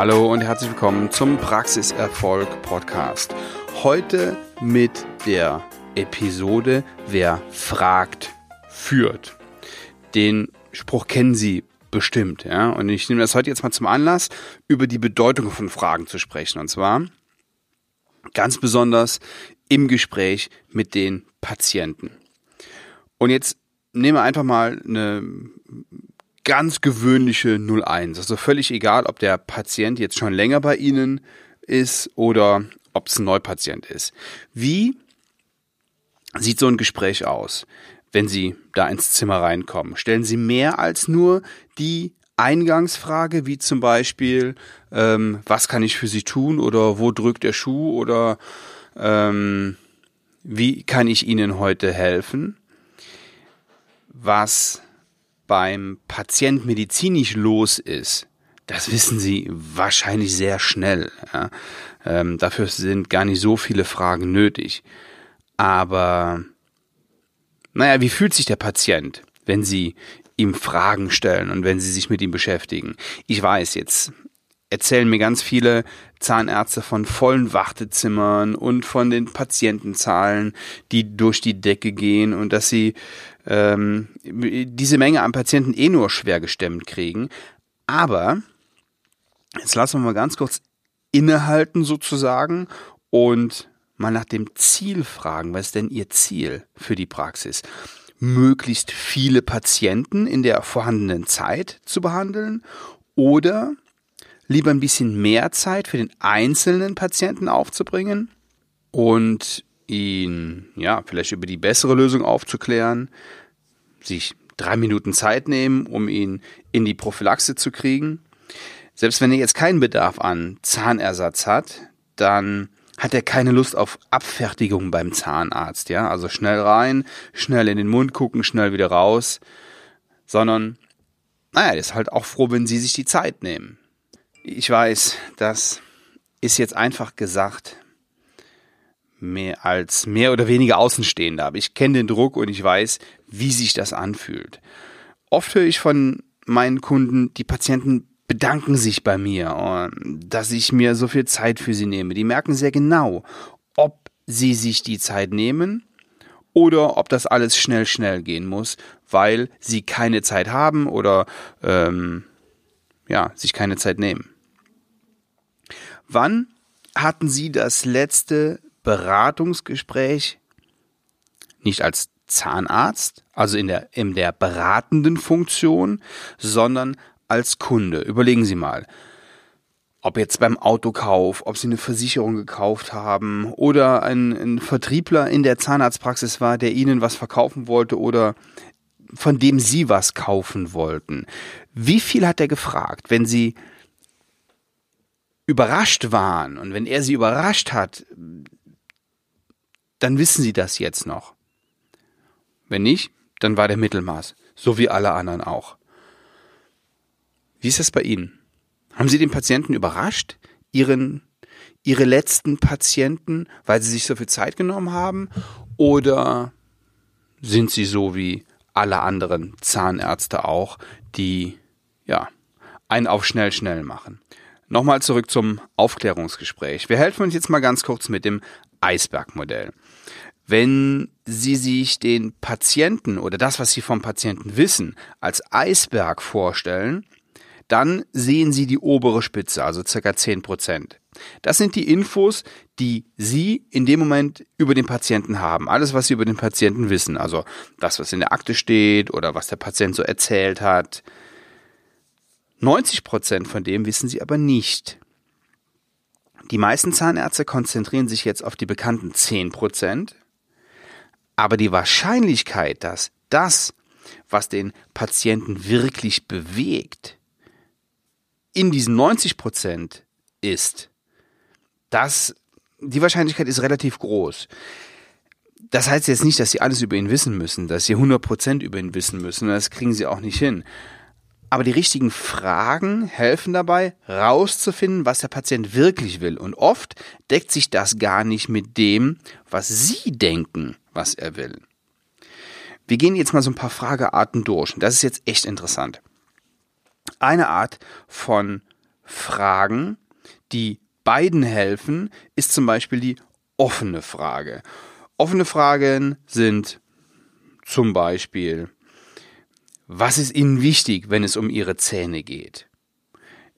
Hallo und herzlich willkommen zum Praxiserfolg Podcast. Heute mit der Episode Wer fragt, führt. Den Spruch kennen Sie bestimmt, ja. Und ich nehme das heute jetzt mal zum Anlass, über die Bedeutung von Fragen zu sprechen. Und zwar ganz besonders im Gespräch mit den Patienten. Und jetzt nehmen wir einfach mal eine ganz gewöhnliche 01. Also völlig egal, ob der Patient jetzt schon länger bei Ihnen ist oder ob es ein Neupatient ist. Wie sieht so ein Gespräch aus, wenn Sie da ins Zimmer reinkommen? Stellen Sie mehr als nur die Eingangsfrage, wie zum Beispiel, ähm, was kann ich für Sie tun oder wo drückt der Schuh oder ähm, wie kann ich Ihnen heute helfen? Was beim Patient medizinisch los ist, das wissen Sie wahrscheinlich sehr schnell. Ja. Ähm, dafür sind gar nicht so viele Fragen nötig. Aber, naja, wie fühlt sich der Patient, wenn Sie ihm Fragen stellen und wenn Sie sich mit ihm beschäftigen? Ich weiß, jetzt erzählen mir ganz viele Zahnärzte von vollen Wartezimmern und von den Patientenzahlen, die durch die Decke gehen und dass sie ähm, diese Menge an Patienten eh nur schwer gestemmt kriegen. Aber jetzt lassen wir mal ganz kurz innehalten sozusagen und mal nach dem Ziel fragen. Was ist denn Ihr Ziel für die Praxis? Möglichst viele Patienten in der vorhandenen Zeit zu behandeln oder lieber ein bisschen mehr Zeit für den einzelnen Patienten aufzubringen und ihn, ja, vielleicht über die bessere Lösung aufzuklären, sich drei Minuten Zeit nehmen, um ihn in die Prophylaxe zu kriegen. Selbst wenn er jetzt keinen Bedarf an Zahnersatz hat, dann hat er keine Lust auf Abfertigung beim Zahnarzt, ja, also schnell rein, schnell in den Mund gucken, schnell wieder raus, sondern, naja, er ist halt auch froh, wenn Sie sich die Zeit nehmen. Ich weiß, das ist jetzt einfach gesagt, mehr als mehr oder weniger Außenstehender. Aber ich kenne den Druck und ich weiß, wie sich das anfühlt. Oft höre ich von meinen Kunden, die Patienten bedanken sich bei mir, dass ich mir so viel Zeit für sie nehme. Die merken sehr genau, ob sie sich die Zeit nehmen oder ob das alles schnell, schnell gehen muss, weil sie keine Zeit haben oder ähm, ja, sich keine Zeit nehmen. Wann hatten Sie das letzte Beratungsgespräch nicht als Zahnarzt, also in der, in der beratenden Funktion, sondern als Kunde. Überlegen Sie mal, ob jetzt beim Autokauf, ob Sie eine Versicherung gekauft haben oder ein, ein Vertriebler in der Zahnarztpraxis war, der Ihnen was verkaufen wollte oder von dem Sie was kaufen wollten. Wie viel hat er gefragt, wenn Sie überrascht waren und wenn er Sie überrascht hat, dann wissen Sie das jetzt noch. Wenn nicht, dann war der Mittelmaß, so wie alle anderen auch. Wie ist das bei Ihnen? Haben Sie den Patienten überrascht? Ihren, Ihre letzten Patienten, weil Sie sich so viel Zeit genommen haben? Oder sind Sie so wie alle anderen Zahnärzte auch, die, ja, einen auf schnell schnell machen? Nochmal zurück zum Aufklärungsgespräch. Wir helfen uns jetzt mal ganz kurz mit dem Eisbergmodell. Wenn Sie sich den Patienten oder das, was Sie vom Patienten wissen, als Eisberg vorstellen, dann sehen Sie die obere Spitze, also circa 10 Prozent. Das sind die Infos, die Sie in dem Moment über den Patienten haben. Alles, was Sie über den Patienten wissen. Also das, was in der Akte steht oder was der Patient so erzählt hat. 90 Prozent von dem wissen Sie aber nicht. Die meisten Zahnärzte konzentrieren sich jetzt auf die bekannten 10 Prozent. Aber die Wahrscheinlichkeit, dass das, was den Patienten wirklich bewegt, in diesen 90 Prozent ist, das, die Wahrscheinlichkeit ist relativ groß. Das heißt jetzt nicht, dass sie alles über ihn wissen müssen, dass sie 100 Prozent über ihn wissen müssen. Das kriegen sie auch nicht hin. Aber die richtigen Fragen helfen dabei, rauszufinden, was der Patient wirklich will. Und oft deckt sich das gar nicht mit dem, was Sie denken, was er will. Wir gehen jetzt mal so ein paar Fragearten durch. Und das ist jetzt echt interessant. Eine Art von Fragen, die beiden helfen, ist zum Beispiel die offene Frage. Offene Fragen sind zum Beispiel, was ist Ihnen wichtig, wenn es um Ihre Zähne geht?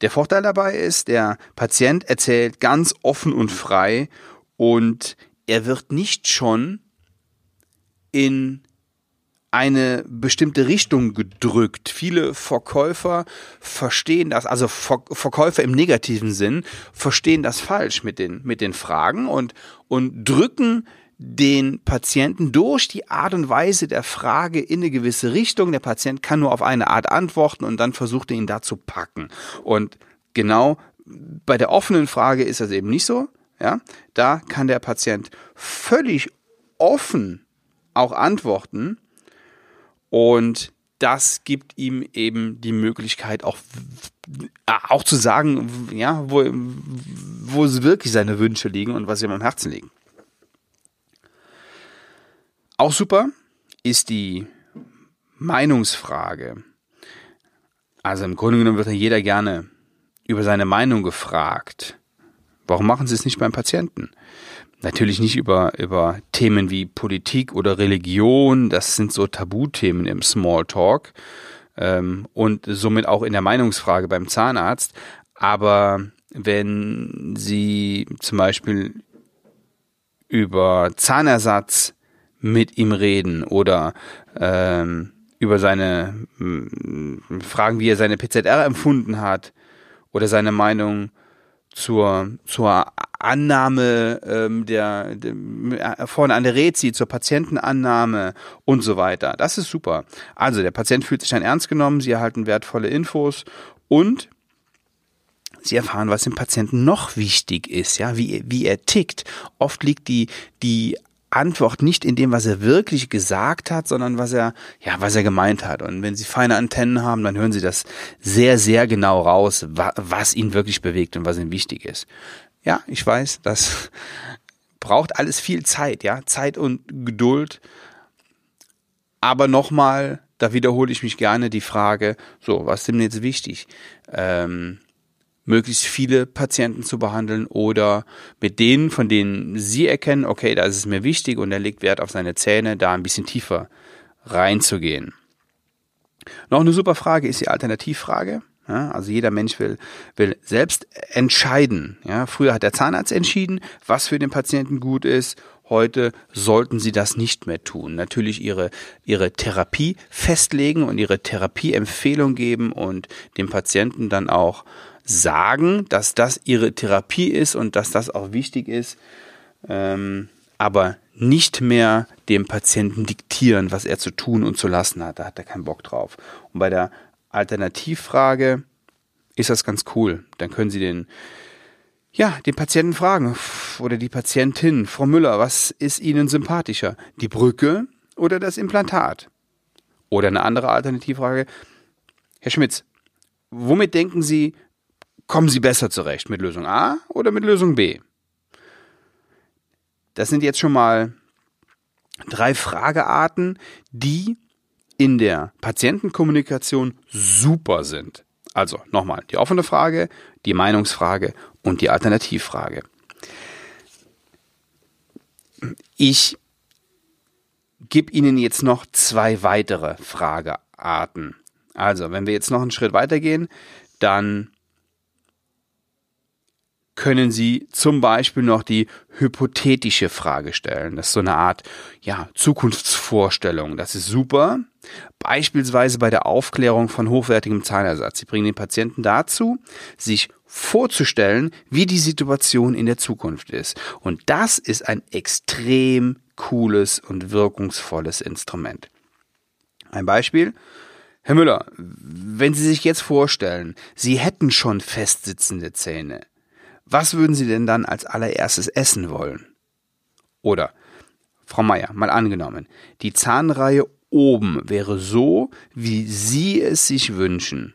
Der Vorteil dabei ist, der Patient erzählt ganz offen und frei und er wird nicht schon in eine bestimmte Richtung gedrückt. Viele Verkäufer verstehen das, also Verkäufer im negativen Sinn, verstehen das falsch mit den, mit den Fragen und, und drücken den Patienten durch die Art und Weise der Frage in eine gewisse Richtung. Der Patient kann nur auf eine Art antworten und dann versucht er ihn da zu packen. Und genau bei der offenen Frage ist das eben nicht so. Ja, da kann der Patient völlig offen auch antworten und das gibt ihm eben die Möglichkeit auch, auch zu sagen, ja, wo, wo wirklich seine Wünsche liegen und was ihm am Herzen liegen. Auch super ist die Meinungsfrage. Also im Grunde genommen wird ja jeder gerne über seine Meinung gefragt. Warum machen Sie es nicht beim Patienten? Natürlich nicht über, über Themen wie Politik oder Religion, das sind so Tabuthemen im Smalltalk ähm, und somit auch in der Meinungsfrage beim Zahnarzt. Aber wenn Sie zum Beispiel über Zahnersatz mit ihm reden oder ähm, über seine Fragen, wie er seine PZR empfunden hat oder seine Meinung zur, zur Annahme ähm, der, der äh, vorne an der Rezi, zur Patientenannahme und so weiter. Das ist super. Also der Patient fühlt sich dann ernst genommen, sie erhalten wertvolle Infos und Sie erfahren, was dem Patienten noch wichtig ist, ja, wie, wie er tickt. Oft liegt die, die Antwort nicht in dem, was er wirklich gesagt hat, sondern was er, ja, was er gemeint hat. Und wenn Sie feine Antennen haben, dann hören Sie das sehr, sehr genau raus, was ihn wirklich bewegt und was ihm wichtig ist. Ja, ich weiß, das braucht alles viel Zeit, ja, Zeit und Geduld. Aber nochmal, da wiederhole ich mich gerne die Frage, so, was ist denn jetzt wichtig? Ähm, möglichst viele Patienten zu behandeln oder mit denen, von denen Sie erkennen, okay, da ist es mir wichtig und er legt Wert auf seine Zähne, da ein bisschen tiefer reinzugehen. Noch eine super Frage ist die Alternativfrage. Ja, also jeder Mensch will, will selbst entscheiden. Ja, früher hat der Zahnarzt entschieden, was für den Patienten gut ist. Heute sollten sie das nicht mehr tun. Natürlich ihre, ihre Therapie festlegen und ihre Therapieempfehlung geben und dem Patienten dann auch sagen, dass das ihre Therapie ist und dass das auch wichtig ist, ähm, aber nicht mehr dem Patienten diktieren, was er zu tun und zu lassen hat. Da hat er keinen Bock drauf. Und bei der Alternativfrage ist das ganz cool. Dann können Sie den, ja, den Patienten fragen oder die Patientin, Frau Müller, was ist Ihnen sympathischer? Die Brücke oder das Implantat? Oder eine andere Alternativfrage. Herr Schmitz, womit denken Sie, Kommen Sie besser zurecht mit Lösung A oder mit Lösung B? Das sind jetzt schon mal drei Fragearten, die in der Patientenkommunikation super sind. Also nochmal die offene Frage, die Meinungsfrage und die Alternativfrage. Ich gebe Ihnen jetzt noch zwei weitere Fragearten. Also, wenn wir jetzt noch einen Schritt weitergehen, dann können Sie zum Beispiel noch die hypothetische Frage stellen. Das ist so eine Art, ja, Zukunftsvorstellung. Das ist super. Beispielsweise bei der Aufklärung von hochwertigem Zahnersatz. Sie bringen den Patienten dazu, sich vorzustellen, wie die Situation in der Zukunft ist. Und das ist ein extrem cooles und wirkungsvolles Instrument. Ein Beispiel. Herr Müller, wenn Sie sich jetzt vorstellen, Sie hätten schon festsitzende Zähne, was würden Sie denn dann als allererstes essen wollen? Oder, Frau Meier, mal angenommen, die Zahnreihe oben wäre so, wie Sie es sich wünschen.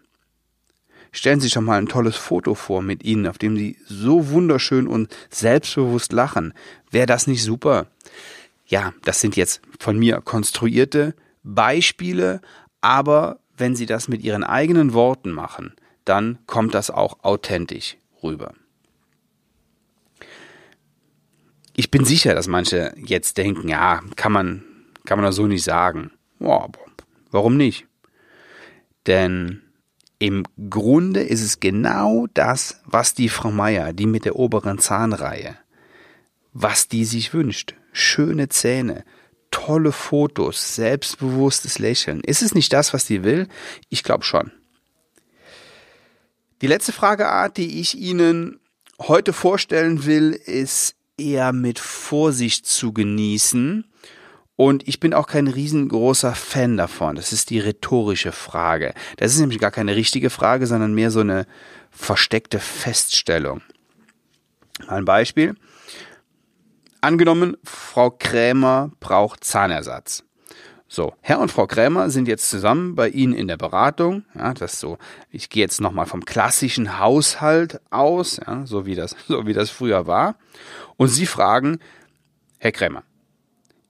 Stellen Sie sich doch mal ein tolles Foto vor mit Ihnen, auf dem Sie so wunderschön und selbstbewusst lachen. Wäre das nicht super? Ja, das sind jetzt von mir konstruierte Beispiele, aber wenn Sie das mit Ihren eigenen Worten machen, dann kommt das auch authentisch rüber. Ich bin sicher, dass manche jetzt denken, ja, kann man, kann man das so nicht sagen. Ja, warum nicht? Denn im Grunde ist es genau das, was die Frau Meier, die mit der oberen Zahnreihe, was die sich wünscht. Schöne Zähne, tolle Fotos, selbstbewusstes Lächeln. Ist es nicht das, was die will? Ich glaube schon. Die letzte Frageart, die ich Ihnen heute vorstellen will, ist eher mit Vorsicht zu genießen. Und ich bin auch kein riesengroßer Fan davon. Das ist die rhetorische Frage. Das ist nämlich gar keine richtige Frage, sondern mehr so eine versteckte Feststellung. Ein Beispiel. Angenommen, Frau Krämer braucht Zahnersatz. So, Herr und Frau Krämer sind jetzt zusammen bei Ihnen in der Beratung. Ja, das so, ich gehe jetzt nochmal vom klassischen Haushalt aus, ja, so wie das, so wie das früher war. Und Sie fragen, Herr Krämer,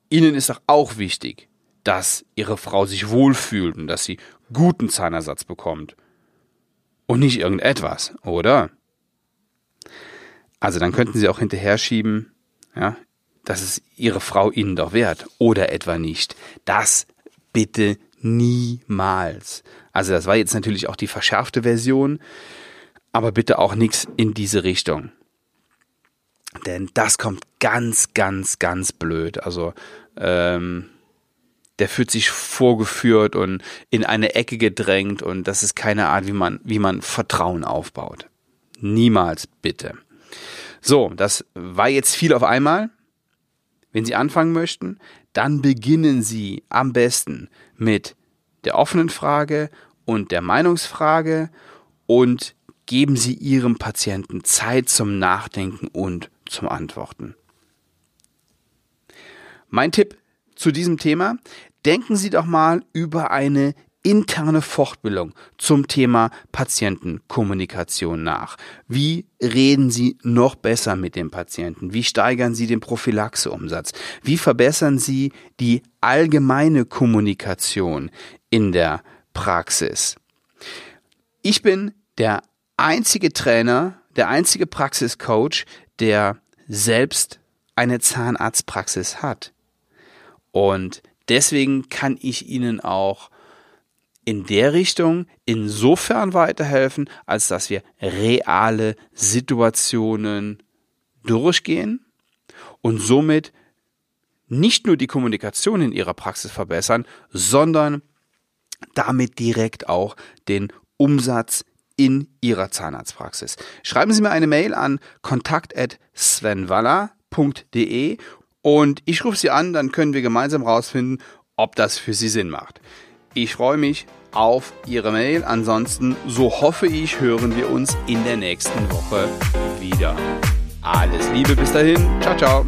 Ihnen ist doch auch wichtig, dass Ihre Frau sich wohlfühlt und dass sie guten Zahnersatz bekommt. Und nicht irgendetwas, oder? Also dann könnten Sie auch hinterher schieben, ja, das ist Ihre Frau Ihnen doch wert oder etwa nicht. Das bitte niemals. Also das war jetzt natürlich auch die verschärfte Version, aber bitte auch nichts in diese Richtung. Denn das kommt ganz, ganz, ganz blöd. Also ähm, der fühlt sich vorgeführt und in eine Ecke gedrängt und das ist keine Art, wie man, wie man Vertrauen aufbaut. Niemals bitte. So, das war jetzt viel auf einmal. Wenn Sie anfangen möchten, dann beginnen Sie am besten mit der offenen Frage und der Meinungsfrage und geben Sie Ihrem Patienten Zeit zum Nachdenken und zum Antworten. Mein Tipp zu diesem Thema, denken Sie doch mal über eine interne Fortbildung zum Thema Patientenkommunikation nach. Wie reden Sie noch besser mit dem Patienten? Wie steigern Sie den Prophylaxeumsatz? Wie verbessern Sie die allgemeine Kommunikation in der Praxis? Ich bin der einzige Trainer, der einzige Praxiscoach, der selbst eine Zahnarztpraxis hat. Und deswegen kann ich Ihnen auch in der Richtung insofern weiterhelfen, als dass wir reale Situationen durchgehen und somit nicht nur die Kommunikation in ihrer Praxis verbessern, sondern damit direkt auch den Umsatz in Ihrer Zahnarztpraxis. Schreiben Sie mir eine Mail an kontakt@svenwaller.de und ich rufe Sie an, dann können wir gemeinsam rausfinden, ob das für Sie Sinn macht. Ich freue mich auf Ihre Mail. Ansonsten, so hoffe ich, hören wir uns in der nächsten Woche wieder. Alles Liebe bis dahin. Ciao, ciao.